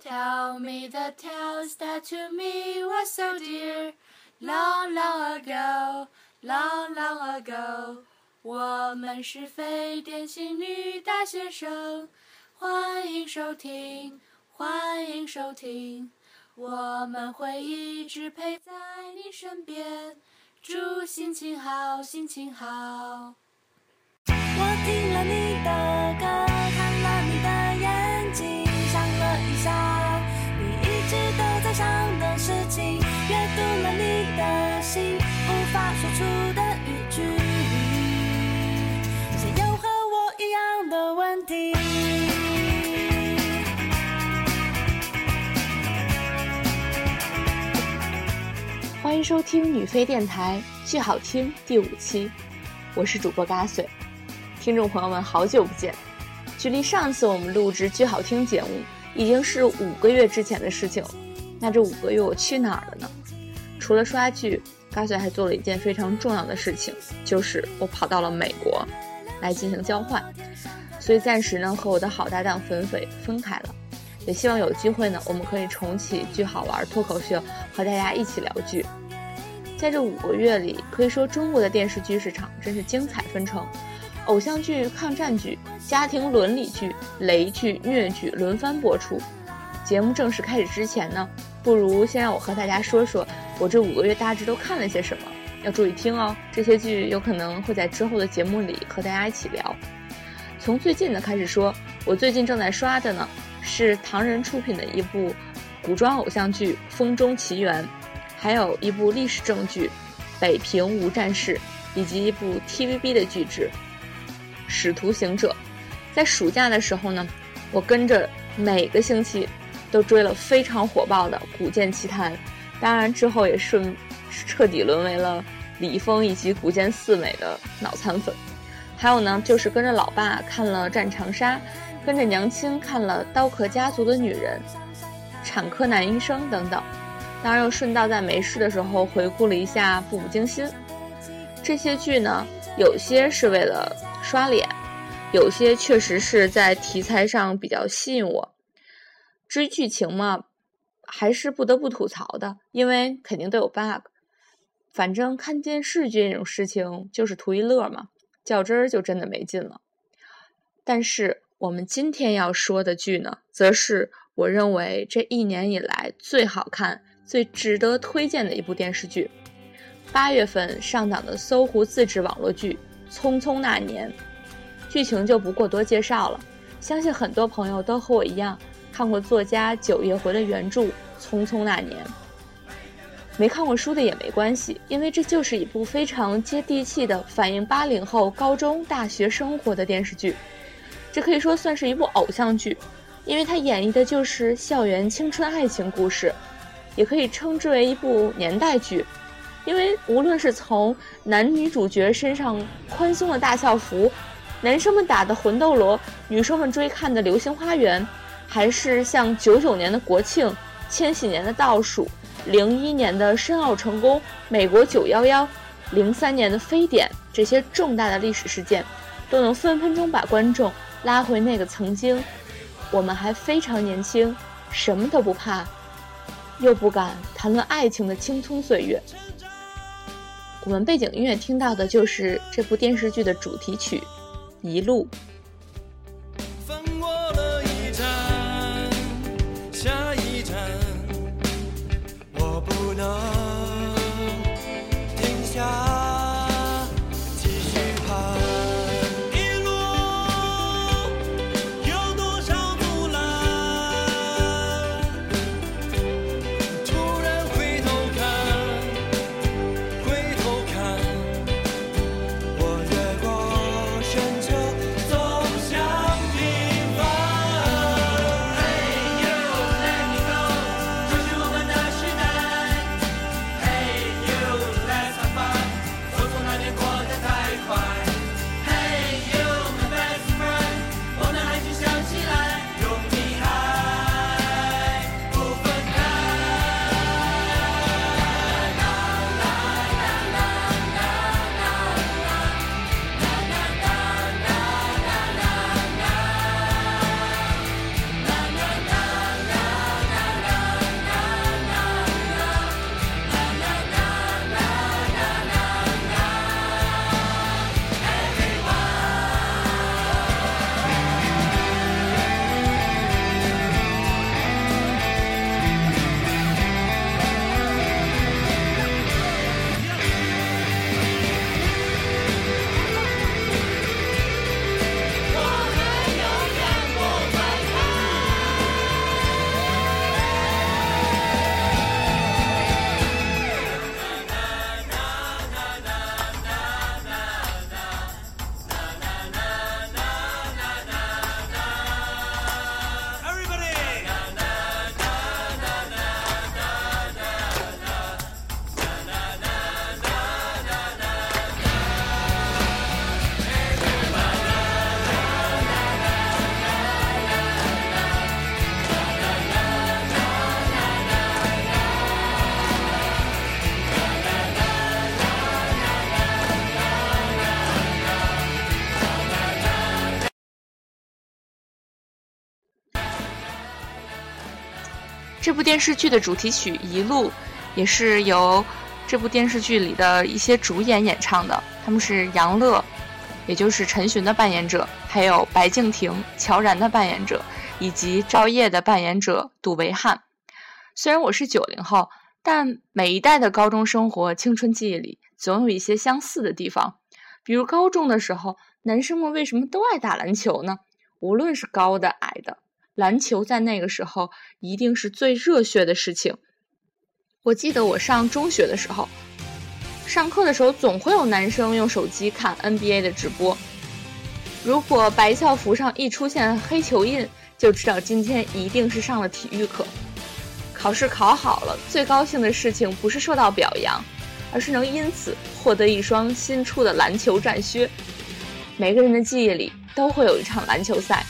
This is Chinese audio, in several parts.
Tell me the tales that to me were so dear, long, long ago, long, long ago. 我们是非典型女大学生，欢迎收听，欢迎收听。我们会一直陪在你身边，祝心情好，心情好。我听了你的歌，迎收听女飞电台剧好听第五期，我是主播嘎碎。听众朋友们，好久不见！距离上次我们录制剧好听节目，已经是五个月之前的事情。那这五个月我去哪儿了呢？除了刷剧，嘎碎还做了一件非常重要的事情，就是我跑到了美国来进行交换。所以暂时呢，和我的好搭档粉粉分开了。也希望有机会呢，我们可以重启剧好玩脱口秀，和大家一起聊剧。在这五个月里，可以说中国的电视剧市场真是精彩纷呈，偶像剧、抗战剧、家庭伦理剧、雷剧、虐剧轮番播出。节目正式开始之前呢，不如先让我和大家说说我这五个月大致都看了些什么。要注意听哦，这些剧有可能会在之后的节目里和大家一起聊。从最近的开始说，我最近正在刷的呢。是唐人出品的一部古装偶像剧《风中奇缘》，还有一部历史正剧《北平无战事》，以及一部 TVB 的剧集《使徒行者》。在暑假的时候呢，我跟着每个星期都追了非常火爆的《古剑奇谭》，当然之后也顺彻底沦为了李易峰以及《古剑四美》的脑残粉。还有呢，就是跟着老爸看了《战长沙》。跟着娘亲看了《刀客家族的女人》《产科男医生》等等，当然又顺道在没事的时候回顾了一下《步步惊心》。这些剧呢，有些是为了刷脸，有些确实是在题材上比较吸引我。至于剧情嘛，还是不得不吐槽的，因为肯定都有 bug。反正看电视剧这种事情就是图一乐嘛，较真儿就真的没劲了。但是。我们今天要说的剧呢，则是我认为这一年以来最好看、最值得推荐的一部电视剧。八月份上档的搜狐自制网络剧《匆匆那年》，剧情就不过多介绍了。相信很多朋友都和我一样看过作家九月回的原著《匆匆那年》，没看过书的也没关系，因为这就是一部非常接地气的反映八零后高中、大学生活的电视剧。这可以说算是一部偶像剧，因为它演绎的就是校园青春爱情故事，也可以称之为一部年代剧，因为无论是从男女主角身上宽松的大校服，男生们打的魂斗罗，女生们追看的流星花园，还是像九九年的国庆、千禧年的倒数、零一年的申奥成功、美国九幺幺、零三年的非典这些重大的历史事件，都能分分钟把观众。拉回那个曾经，我们还非常年轻，什么都不怕，又不敢谈论爱情的青葱岁月。我们背景音乐听到的就是这部电视剧的主题曲《一路》。这部电视剧的主题曲《一路》也是由这部电视剧里的一些主演演唱的，他们是杨乐，也就是陈寻的扮演者，还有白敬亭、乔然的扮演者，以及赵烨的扮演者杜维汉。虽然我是九零后，但每一代的高中生活、青春记忆里总有一些相似的地方。比如高中的时候，男生们为什么都爱打篮球呢？无论是高的、矮的。篮球在那个时候一定是最热血的事情。我记得我上中学的时候，上课的时候总会有男生用手机看 NBA 的直播。如果白校服上一出现黑球印，就知道今天一定是上了体育课。考试考好了，最高兴的事情不是受到表扬，而是能因此获得一双新出的篮球战靴。每个人的记忆里都会有一场篮球赛。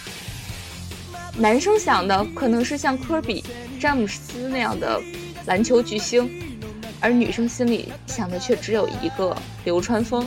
男生想的可能是像科比、詹姆斯那样的篮球巨星，而女生心里想的却只有一个流川枫。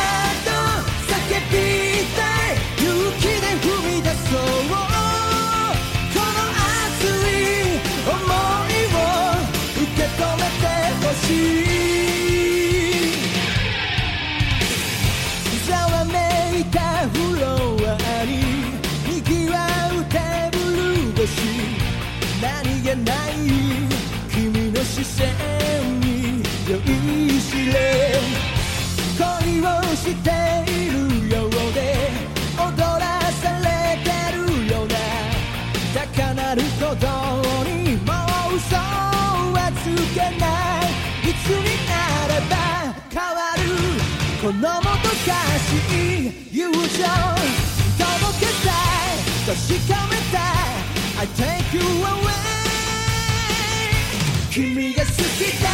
しい友情届けたい確かめたい I take you away 君が好きだ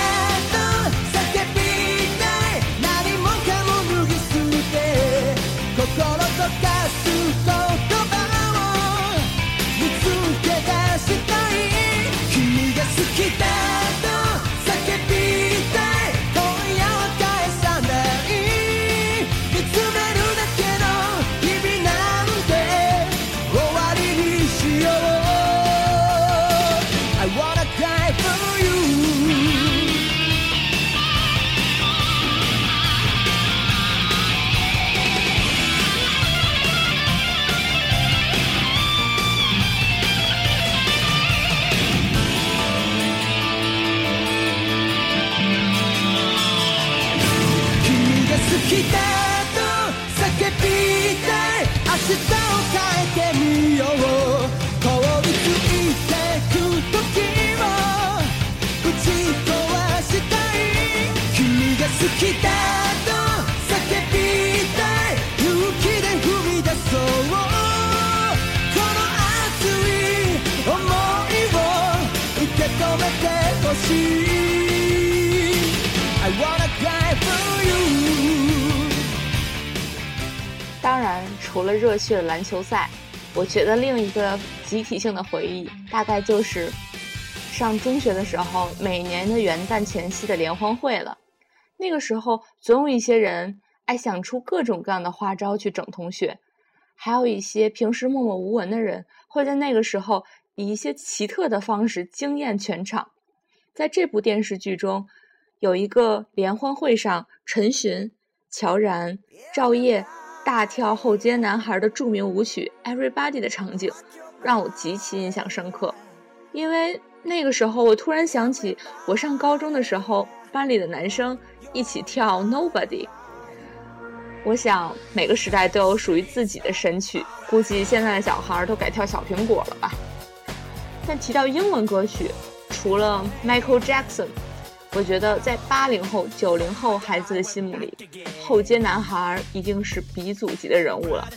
当然，除了热血篮球赛，我觉得另一个集体性的回忆，大概就是上中学的时候，每年的元旦前夕的联欢会了。那个时候，总有一些人爱想出各种各样的花招去整同学，还有一些平时默默无闻的人，会在那个时候以一些奇特的方式惊艳全场。在这部电视剧中，有一个联欢会上，陈寻、乔然、赵烨大跳后街男孩的著名舞曲《Everybody》的场景，让我极其印象深刻。因为那个时候，我突然想起我上高中的时候，班里的男生一起跳《Nobody》。我想每个时代都有属于自己的神曲，估计现在的小孩都改跳《小苹果》了吧。但提到英文歌曲。除了 Michael Jackson，我觉得在八零后、九零后孩子的心目里，后街男孩一定是鼻祖级的人物了。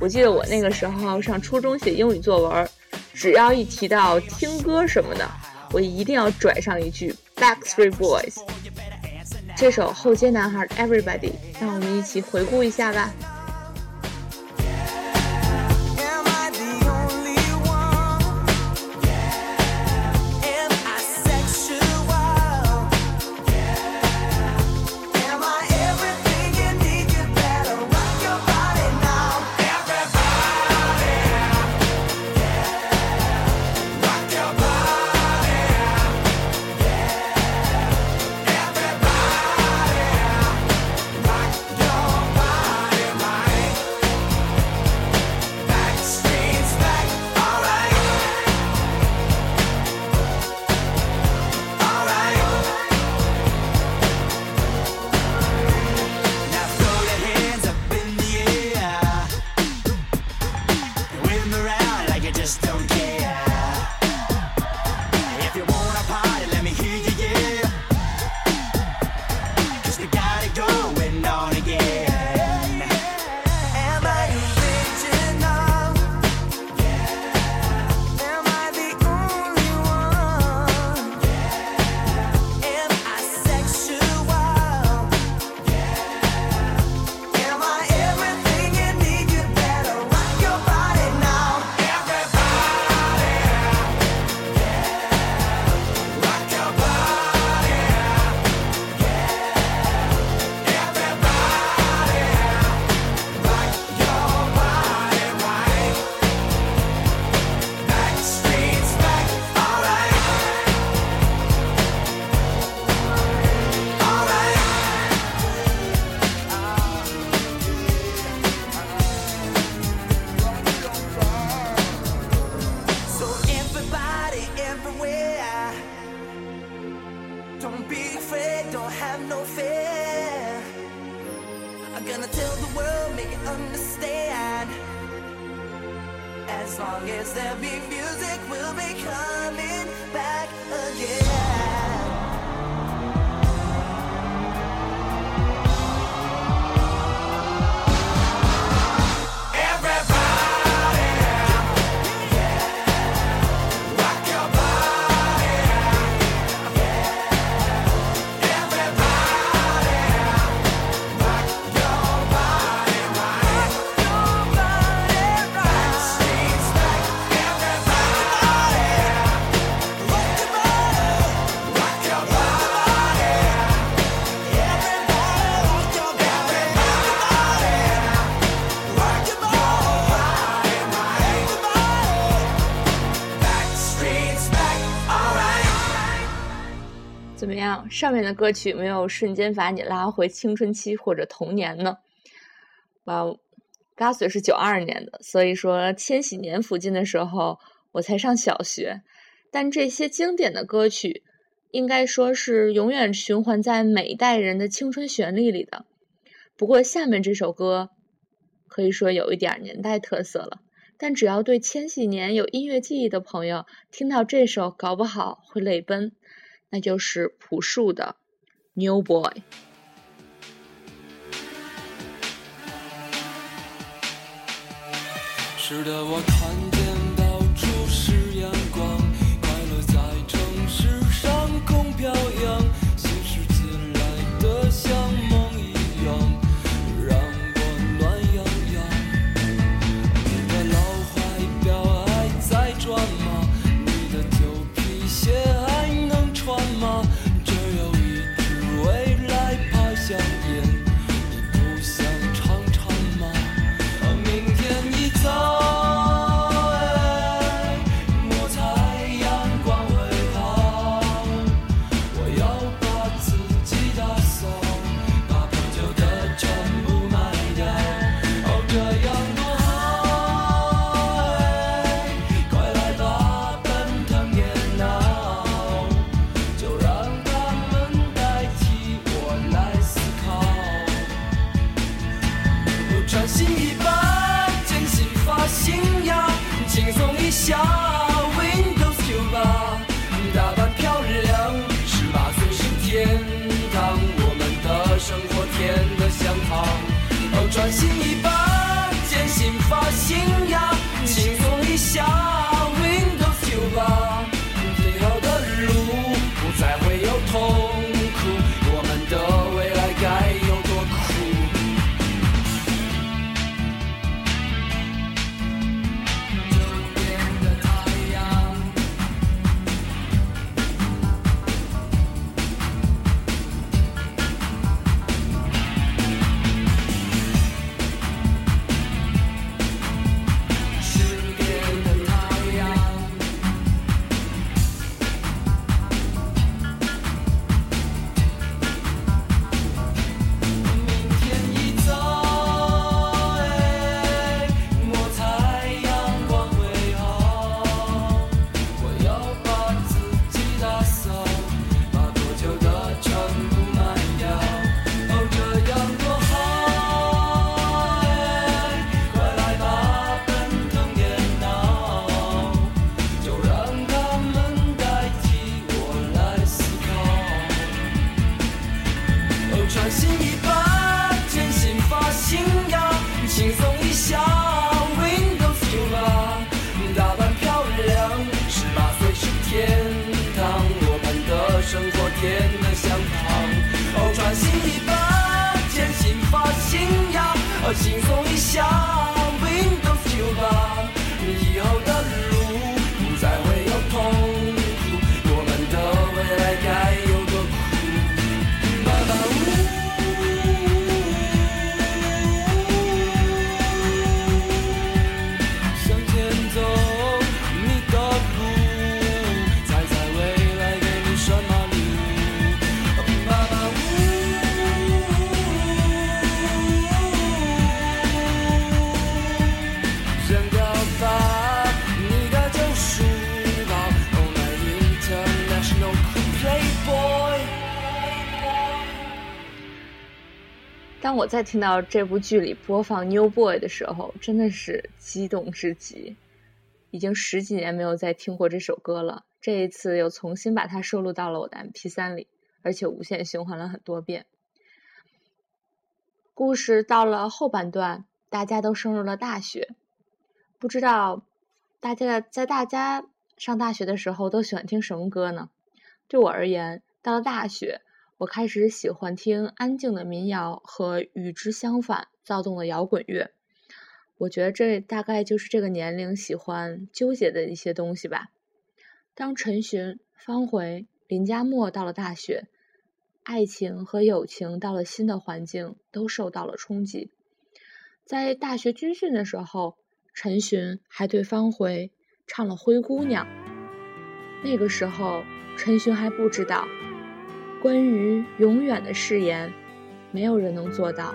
我记得我那个时候上初中写英语作文，只要一提到听歌什么的，我一定要拽上一句 Backstreet Boys。这首后街男孩 Everybody，让我们一起回顾一下吧。上面的歌曲没有瞬间把你拉回青春期或者童年呢？哇，Gus 是九二年的，所以说千禧年附近的时候我才上小学。但这些经典的歌曲，应该说是永远循环在每一代人的青春旋律里的。不过下面这首歌，可以说有一点年代特色了。但只要对千禧年有音乐记忆的朋友，听到这首，搞不好会泪奔。那就是朴树的《New Boy》。是的，我看在听到这部剧里播放《New Boy》的时候，真的是激动至极。已经十几年没有再听过这首歌了，这一次又重新把它收录到了我的 MP3 里，而且无限循环了很多遍。故事到了后半段，大家都升入了大学，不知道大家在大家上大学的时候都喜欢听什么歌呢？对我而言，到了大学，我开始喜欢听安静的民谣和与之相反、躁动的摇滚乐。我觉得这大概就是这个年龄喜欢纠结的一些东西吧。当陈寻、方茴、林佳默到了大学，爱情和友情到了新的环境，都受到了冲击。在大学军训的时候，陈寻还对方茴唱了《灰姑娘》。那个时候，陈寻还不知道，关于永远的誓言，没有人能做到。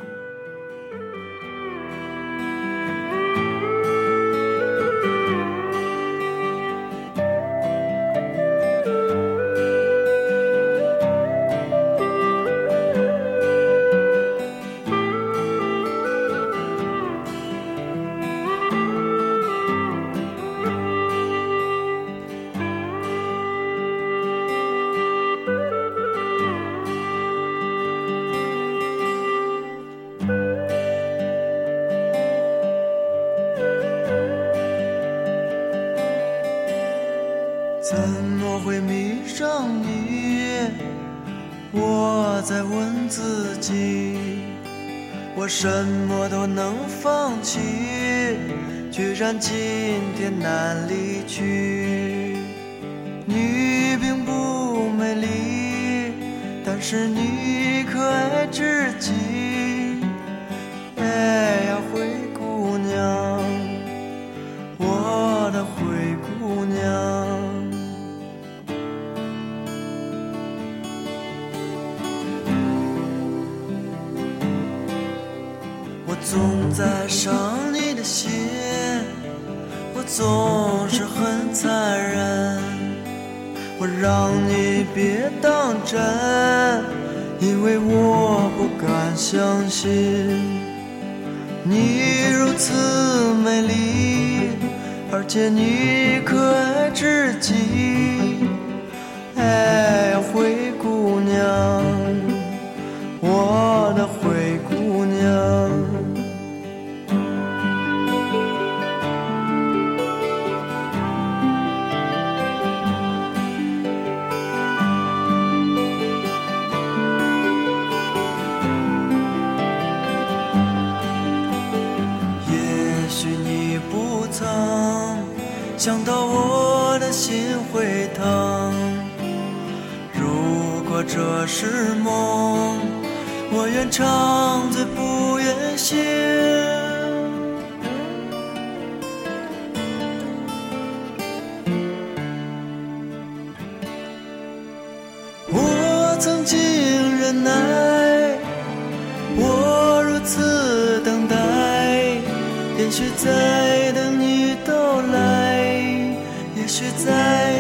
相信你如此美丽，而且你可爱也许在等你到来，也许在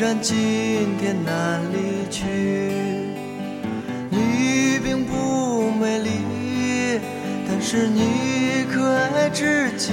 然今天难离去。你并不美丽，但是你可爱至极。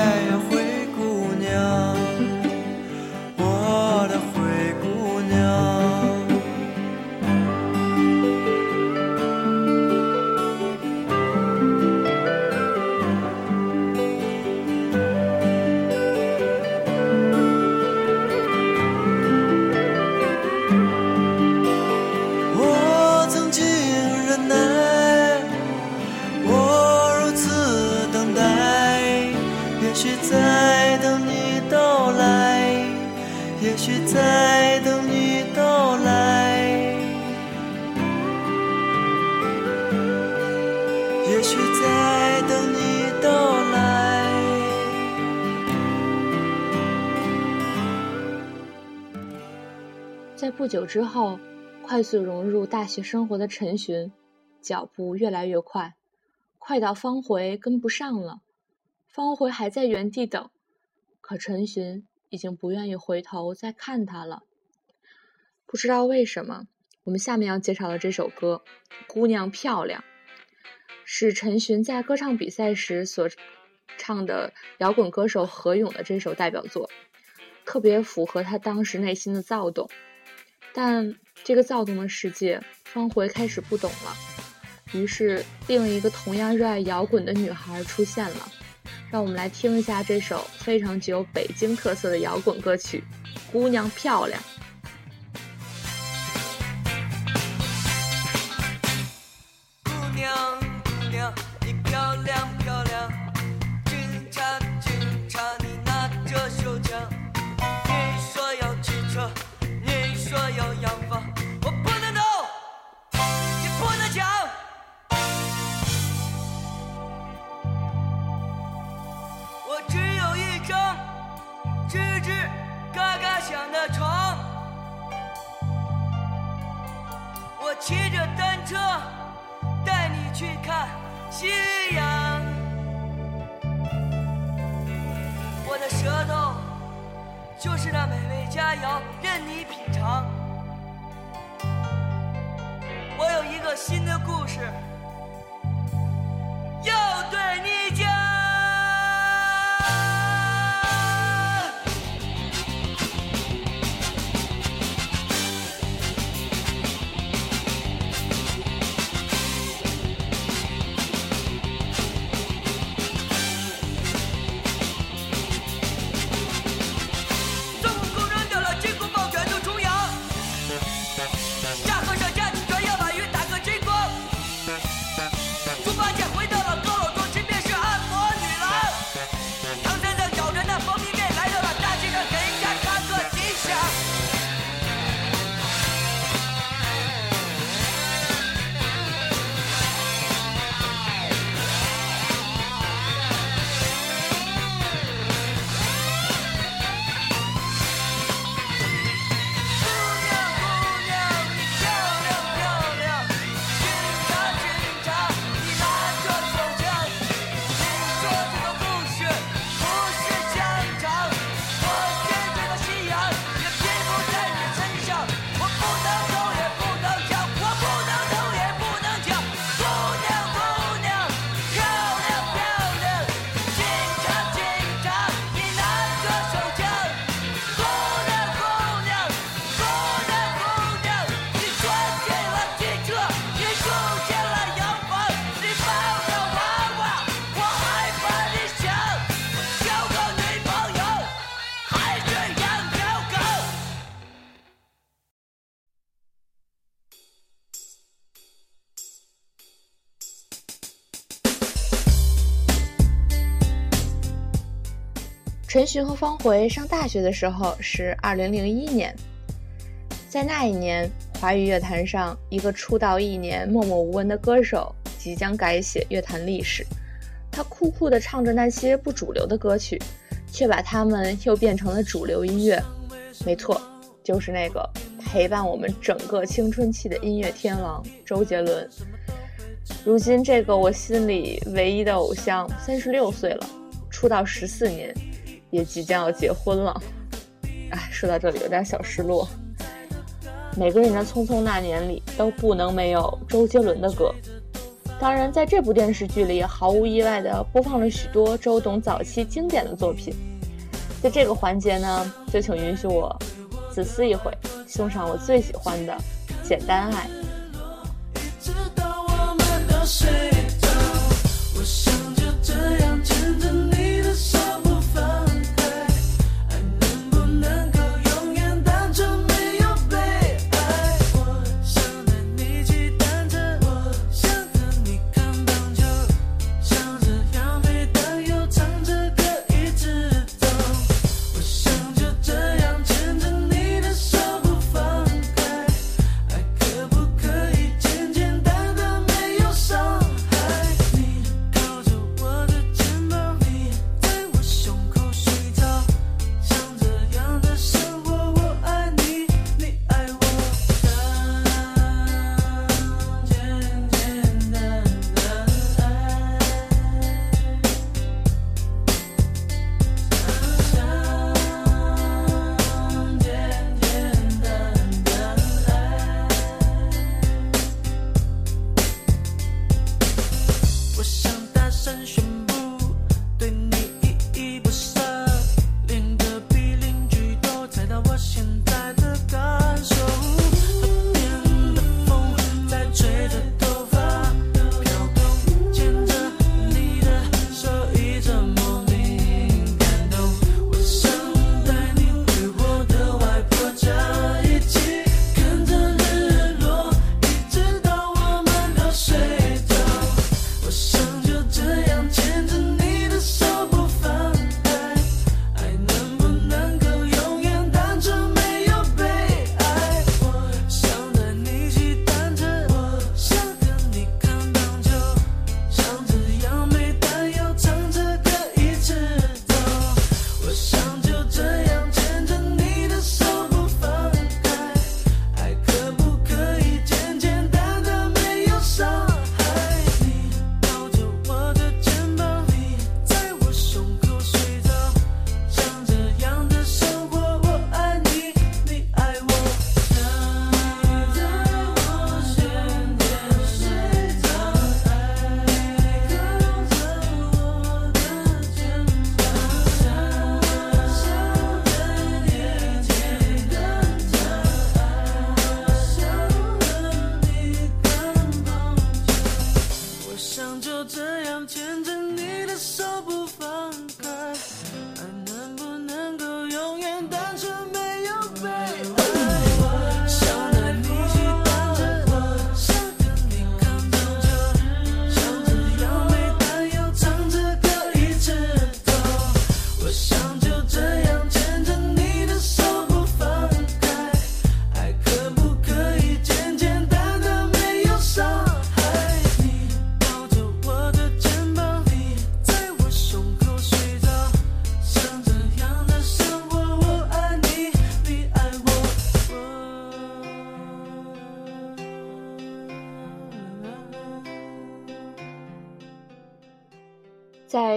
不久之后，快速融入大学生活的陈寻，脚步越来越快，快到方回跟不上了。方回还在原地等，可陈寻已经不愿意回头再看他了。不知道为什么，我们下面要介绍的这首歌《姑娘漂亮》，是陈寻在歌唱比赛时所唱的摇滚歌手何勇的这首代表作，特别符合他当时内心的躁动。但这个躁动的世界，方茴开始不懂了。于是，另一个同样热爱摇滚的女孩出现了。让我们来听一下这首非常具有北京特色的摇滚歌曲《姑娘漂亮》。就是那美味佳肴，任你品尝。我有一个新的故事要对你陈寻和方茴上大学的时候是二零零一年，在那一年，华语乐坛上一个出道一年默默无闻的歌手即将改写乐坛历史。他酷酷地唱着那些不主流的歌曲，却把他们又变成了主流音乐。没错，就是那个陪伴我们整个青春期的音乐天王周杰伦。如今，这个我心里唯一的偶像三十六岁了，出道十四年。也即将要结婚了，哎，说到这里有点小失落。每个人的匆匆那年里都不能没有周杰伦的歌。当然，在这部电视剧里，毫无意外的播放了许多周董早期经典的作品。在这个环节呢，就请允许我自私一回，送上我最喜欢的《简单爱》。睡着，我想就这样牵着你的手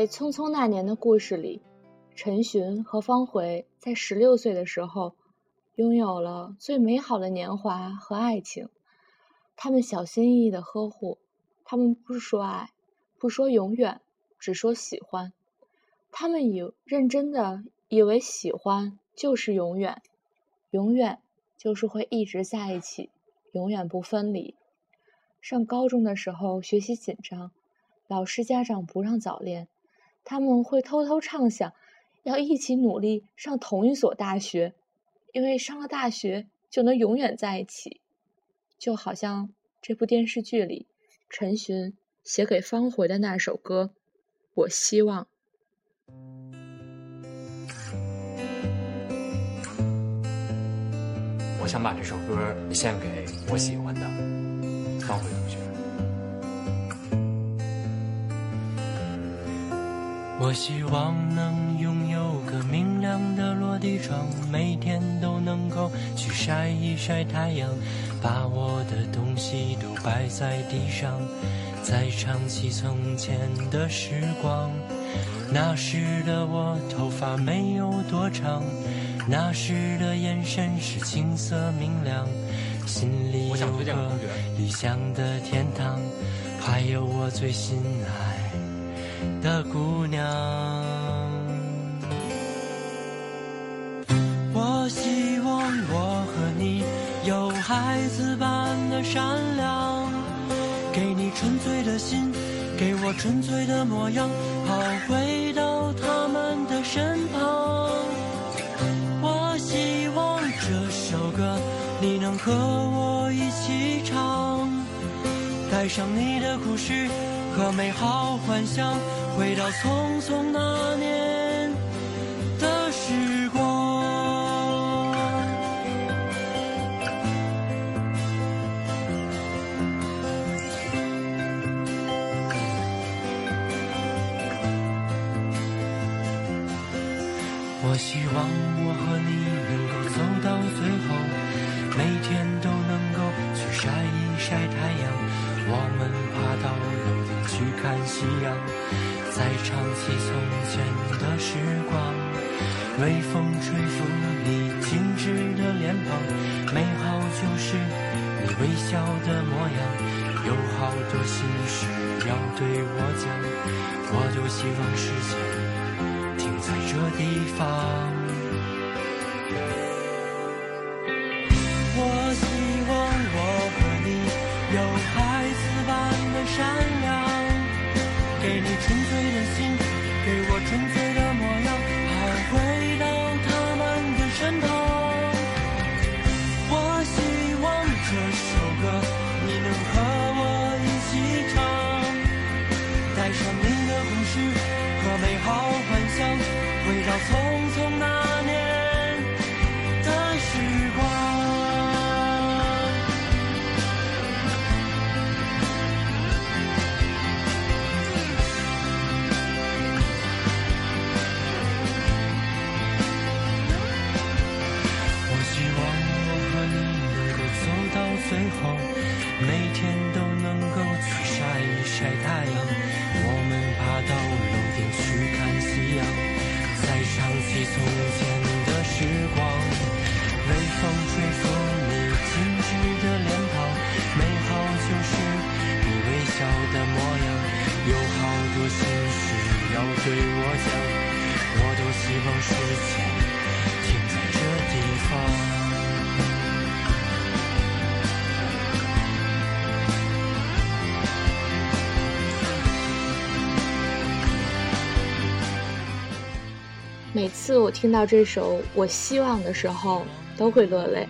《匆匆那年》的故事里，陈寻和方茴在十六岁的时候，拥有了最美好的年华和爱情。他们小心翼翼的呵护，他们不说爱，不说永远，只说喜欢。他们以认真的以为喜欢就是永远，永远就是会一直在一起，永远不分离。上高中的时候学习紧张，老师家长不让早恋，他们会偷偷畅想要一起努力上同一所大学因为上了大学就能永远在一起。就好像这部电视剧里陈寻写给方茴的那首歌我希望。我想把这首歌献给我喜欢的方茴同学。我希望能拥有个明亮的落地窗，每天都能够去晒一晒太阳，把我的东西都摆在地上，再唱起从前的时光。那时的我头发没有多长，那时的眼神是青涩明亮，心里有个理想的天堂，还有我最心爱的姑娘。我希望我和你有孩子般的善良，给你纯粹的心，给我纯粹的模样，好回到他们的身旁。我希望这首歌你能和我一起唱。带上你的故事和美好幻想，回到匆匆那年。微风吹拂你精致的脸庞，美好就是你微笑的模样。有好多心事要对我讲，我多希望时间停在这地方。对我讲，我多希望时间停在这地方。每次我听到这首《我希望》的时候，都会落泪。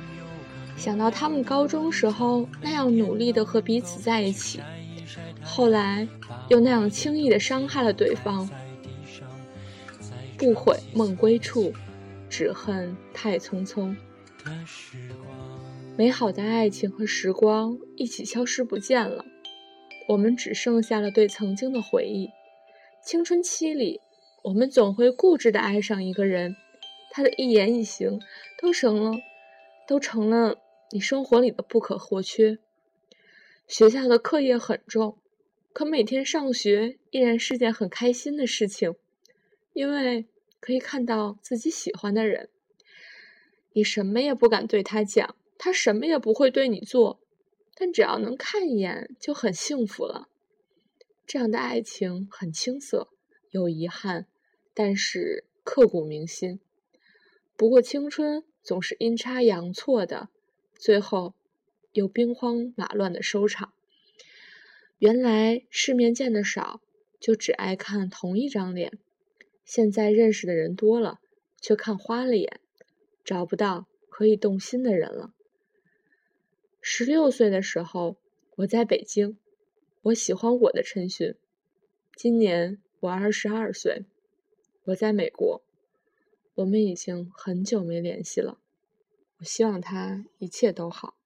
想到他们高中时候那样努力的和彼此在一起，后来又那样轻易的伤害了对方。不悔梦归处，只恨太匆匆。美好的爱情和时光一起消失不见了，我们只剩下了对曾经的回忆。青春期里，我们总会固执的爱上一个人，他的一言一行都成了，都成了你生活里的不可或缺。学校的课业很重，可每天上学依然是件很开心的事情，因为可以看到自己喜欢的人。你什么也不敢对他讲，他什么也不会对你做，但只要能看一眼就很幸福了。这样的爱情很青涩，有遗憾，但是刻骨铭心。不过青春总是阴差阳错的，最后又兵荒马乱的收场。原来世面见的少，就只爱看同一张脸。现在认识的人多了，却看花了眼，找不到可以动心的人了。十六岁的时候，我在北京，我喜欢我的陈寻。今年我二十二岁，我在美国，我们已经很久没联系了。我希望他一切都好。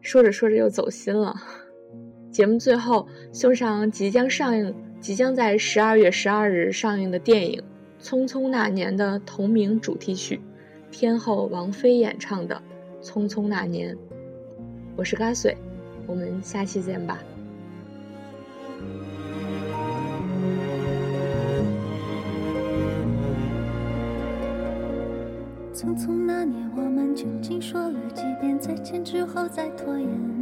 说着说着又走心了。节目最后送上即将上映。即将在十二月十二日上映的电影《匆匆那年》的同名主题曲，天后王菲演唱的《匆匆那年》。我是嘎穗，我们下期见吧。匆匆那年，我们究竟说了几遍再见之后再拖延？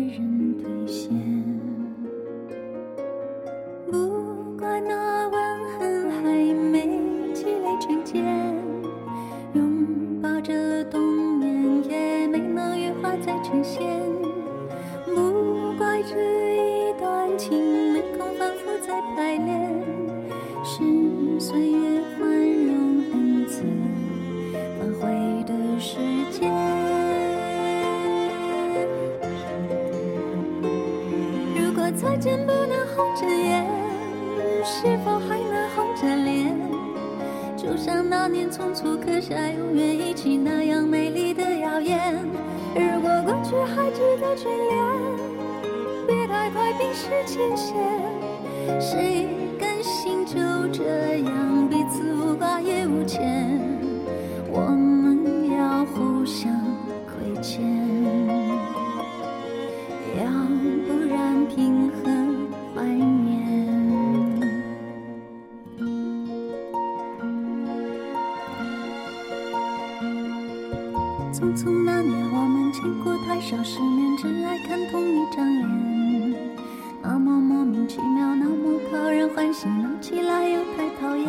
莫名其妙那么讨人欢喜闹起来又太讨厌。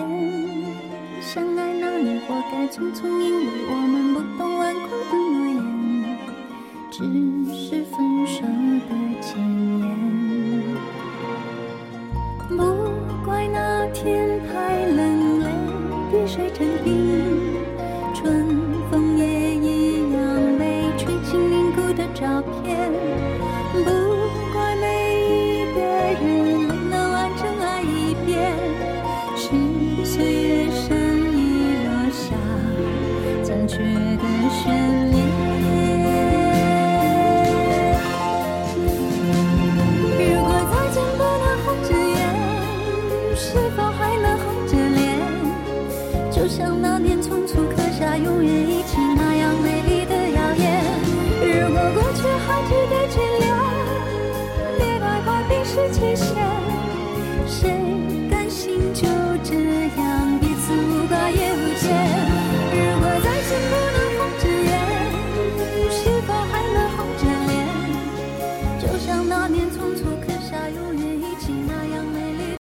相爱那年活该匆匆因为我们不懂顽固的诺言。只是分手的